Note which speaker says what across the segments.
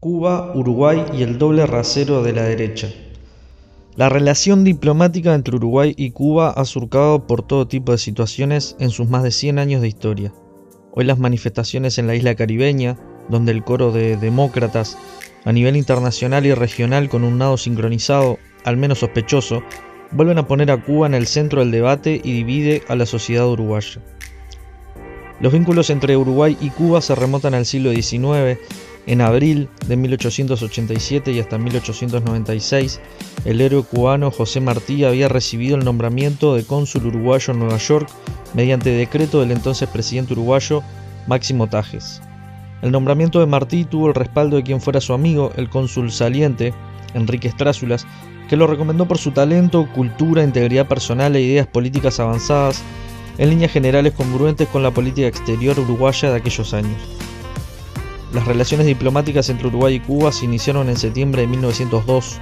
Speaker 1: Cuba, Uruguay y el doble rasero de la derecha. La relación diplomática entre Uruguay y Cuba ha surcado por todo tipo de situaciones en sus más de 100 años de historia. Hoy las manifestaciones en la isla caribeña, donde el coro de demócratas, a nivel internacional y regional con un nado sincronizado, al menos sospechoso, vuelven a poner a Cuba en el centro del debate y divide a la sociedad uruguaya. Los vínculos entre Uruguay y Cuba se remontan al siglo XIX en abril de 1887 y hasta 1896, el héroe cubano José Martí había recibido el nombramiento de cónsul uruguayo en Nueva York mediante decreto del entonces presidente uruguayo Máximo Tajes. El nombramiento de Martí tuvo el respaldo de quien fuera su amigo, el cónsul saliente, Enrique Estrázulas, que lo recomendó por su talento, cultura, integridad personal e ideas políticas avanzadas, en líneas generales congruentes con la política exterior uruguaya de aquellos años. Las relaciones diplomáticas entre Uruguay y Cuba se iniciaron en septiembre de 1902.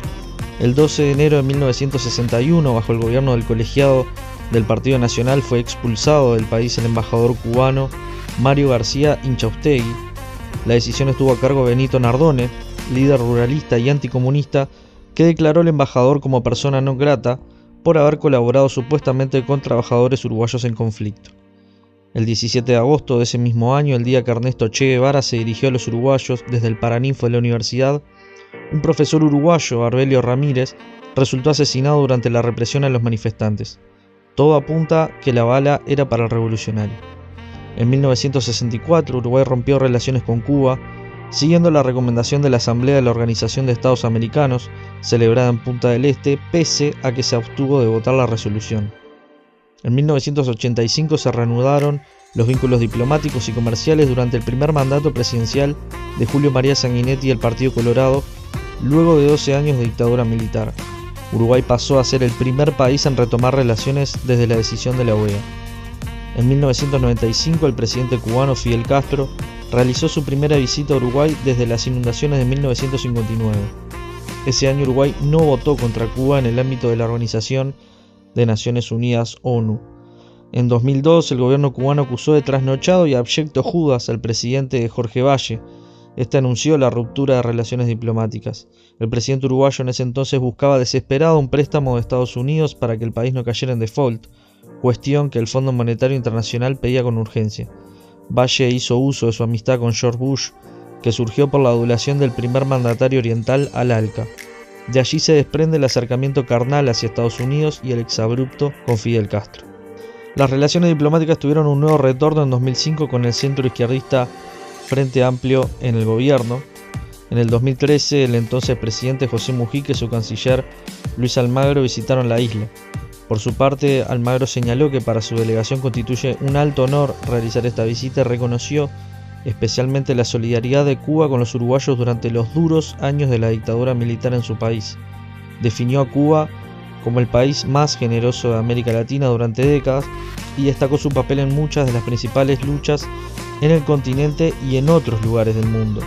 Speaker 1: El 12 de enero de 1961, bajo el gobierno del colegiado del Partido Nacional, fue expulsado del país el embajador cubano Mario García Inchaustegui. La decisión estuvo a cargo de Benito Nardone, líder ruralista y anticomunista, que declaró al embajador como persona no grata por haber colaborado supuestamente con trabajadores uruguayos en conflicto. El 17 de agosto de ese mismo año, el día que Ernesto Che Guevara se dirigió a los uruguayos desde el Paraninfo de la universidad, un profesor uruguayo, Arbelio Ramírez, resultó asesinado durante la represión a los manifestantes. Todo apunta que la bala era para el revolucionario. En 1964, Uruguay rompió relaciones con Cuba, siguiendo la recomendación de la Asamblea de la Organización de Estados Americanos, celebrada en Punta del Este, pese a que se abstuvo de votar la resolución. En 1985 se reanudaron los vínculos diplomáticos y comerciales durante el primer mandato presidencial de Julio María Sanguinetti y el Partido Colorado, luego de 12 años de dictadura militar. Uruguay pasó a ser el primer país en retomar relaciones desde la decisión de la OEA. En 1995 el presidente cubano Fidel Castro realizó su primera visita a Uruguay desde las inundaciones de 1959. Ese año Uruguay no votó contra Cuba en el ámbito de la organización de Naciones Unidas ONU. En 2002 el gobierno cubano acusó de trasnochado y abyecto Judas al presidente Jorge Valle. Este anunció la ruptura de relaciones diplomáticas. El presidente uruguayo en ese entonces buscaba desesperado un préstamo de Estados Unidos para que el país no cayera en default, cuestión que el Fondo Monetario Internacional pedía con urgencia. Valle hizo uso de su amistad con George Bush, que surgió por la adulación del primer mandatario oriental al ALCA. De allí se desprende el acercamiento carnal hacia Estados Unidos y el exabrupto con Fidel Castro. Las relaciones diplomáticas tuvieron un nuevo retorno en 2005 con el centro izquierdista Frente Amplio en el gobierno. En el 2013, el entonces presidente José Mujica y su canciller Luis Almagro visitaron la isla. Por su parte, Almagro señaló que para su delegación constituye un alto honor realizar esta visita y reconoció especialmente la solidaridad de Cuba con los uruguayos durante los duros años de la dictadura militar en su país. Definió a Cuba como el país más generoso de América Latina durante décadas y destacó su papel en muchas de las principales luchas en el continente y en otros lugares del mundo.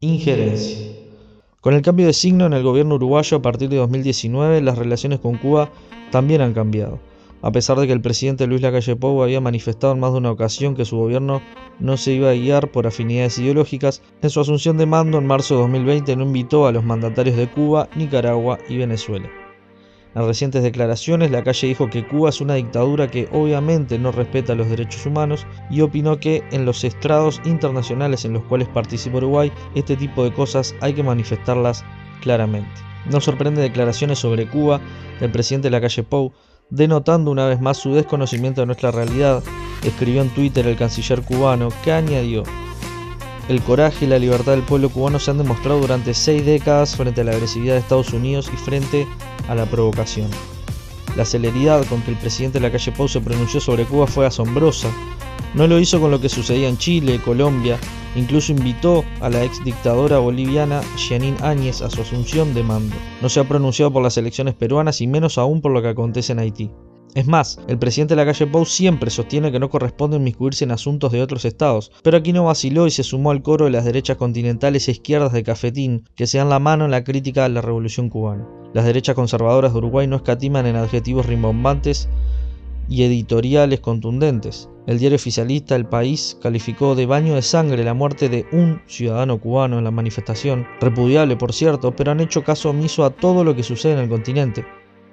Speaker 1: Injerencia. Con el cambio de signo en el gobierno uruguayo a partir de 2019, las relaciones con Cuba también han cambiado a pesar de que el presidente Luis Lacalle Pou había manifestado en más de una ocasión que su gobierno no se iba a guiar por afinidades ideológicas, en su asunción de mando en marzo de 2020 no invitó a los mandatarios de Cuba, Nicaragua y Venezuela. En recientes declaraciones, Lacalle dijo que Cuba es una dictadura que obviamente no respeta los derechos humanos y opinó que en los estrados internacionales en los cuales participa Uruguay, este tipo de cosas hay que manifestarlas claramente. No sorprende declaraciones sobre Cuba del presidente Lacalle Pou, denotando una vez más su desconocimiento de nuestra realidad, escribió en Twitter el canciller cubano, que añadió, el coraje y la libertad del pueblo cubano se han demostrado durante seis décadas frente a la agresividad de Estados Unidos y frente a la provocación. La celeridad con que el presidente de la calle Pau se pronunció sobre Cuba fue asombrosa. No lo hizo con lo que sucedía en Chile, Colombia, incluso invitó a la ex dictadora boliviana Janine Áñez a su asunción de mando. No se ha pronunciado por las elecciones peruanas y menos aún por lo que acontece en Haití. Es más, el presidente de la calle Pou siempre sostiene que no corresponde inmiscuirse en asuntos de otros estados, pero aquí no vaciló y se sumó al coro de las derechas continentales e izquierdas de Cafetín, que se dan la mano en la crítica a la revolución cubana. Las derechas conservadoras de Uruguay no escatiman en adjetivos rimbombantes y editoriales contundentes. El diario oficialista El País calificó de baño de sangre la muerte de un ciudadano cubano en la manifestación, repudiable por cierto, pero han hecho caso omiso a todo lo que sucede en el continente,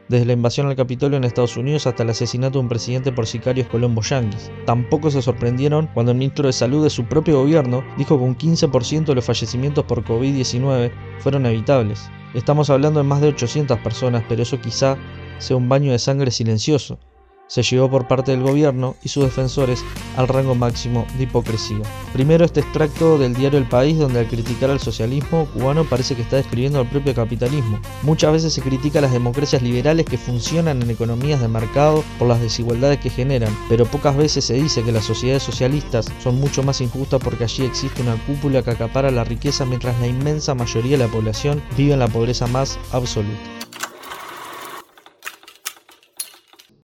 Speaker 1: desde la invasión al Capitolio en Estados Unidos hasta el asesinato de un presidente por sicarios colombo yanquis. Tampoco se sorprendieron cuando el ministro de Salud de su propio gobierno dijo que un 15% de los fallecimientos por COVID-19 fueron evitables. Estamos hablando de más de 800 personas, pero eso quizá sea un baño de sangre silencioso, se llegó por parte del gobierno y sus defensores al rango máximo de hipocresía. Primero este extracto del diario El País donde al criticar al socialismo cubano parece que está describiendo al propio capitalismo. Muchas veces se critica a las democracias liberales que funcionan en economías de mercado por las desigualdades que generan, pero pocas veces se dice que las sociedades socialistas son mucho más injustas porque allí existe una cúpula que acapara la riqueza mientras la inmensa mayoría de la población vive en la pobreza más absoluta.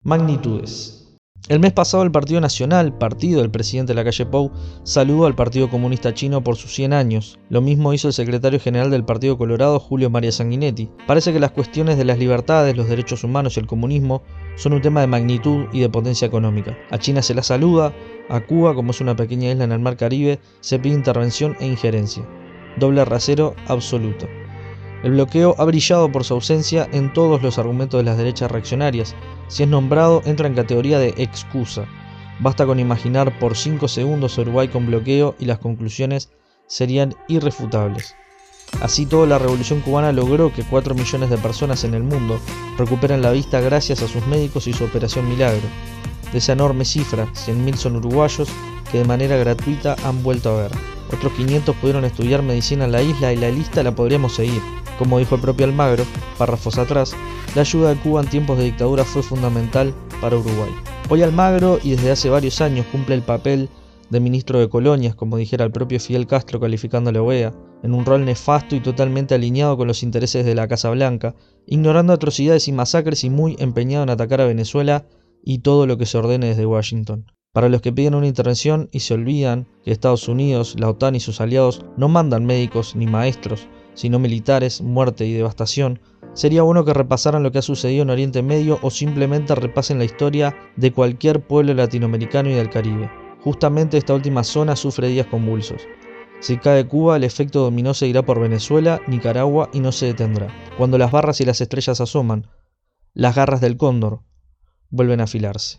Speaker 1: Magnitudes. El mes pasado el Partido Nacional, partido del presidente de la calle Pou, saludó al Partido Comunista Chino por sus 100 años. Lo mismo hizo el secretario general del Partido Colorado, Julio María Sanguinetti. Parece que las cuestiones de las libertades, los derechos humanos y el comunismo son un tema de magnitud y de potencia económica. A China se la saluda, a Cuba, como es una pequeña isla en el Mar Caribe, se pide intervención e injerencia. Doble rasero absoluto. El bloqueo ha brillado por su ausencia en todos los argumentos de las derechas reaccionarias. Si es nombrado, entra en categoría de excusa. Basta con imaginar por 5 segundos Uruguay con bloqueo y las conclusiones serían irrefutables. Así todo, la revolución cubana logró que 4 millones de personas en el mundo recuperen la vista gracias a sus médicos y su operación Milagro. De esa enorme cifra, 100.000 son uruguayos que de manera gratuita han vuelto a ver. Otros 500 pudieron estudiar medicina en la isla y la lista la podríamos seguir. Como dijo el propio Almagro, párrafos atrás, la ayuda de Cuba en tiempos de dictadura fue fundamental para Uruguay. Hoy Almagro, y desde hace varios años, cumple el papel de ministro de colonias, como dijera el propio Fidel Castro calificando a la OEA, en un rol nefasto y totalmente alineado con los intereses de la Casa Blanca, ignorando atrocidades y masacres y muy empeñado en atacar a Venezuela y todo lo que se ordene desde Washington. Para los que piden una intervención y se olvidan que Estados Unidos, la OTAN y sus aliados no mandan médicos ni maestros, sino militares, muerte y devastación, sería bueno que repasaran lo que ha sucedido en Oriente Medio o simplemente repasen la historia de cualquier pueblo latinoamericano y del Caribe. Justamente esta última zona sufre días convulsos. Si cae Cuba, el efecto dominó seguirá por Venezuela, Nicaragua y no se detendrá. Cuando las barras y las estrellas asoman, las garras del cóndor vuelven a afilarse.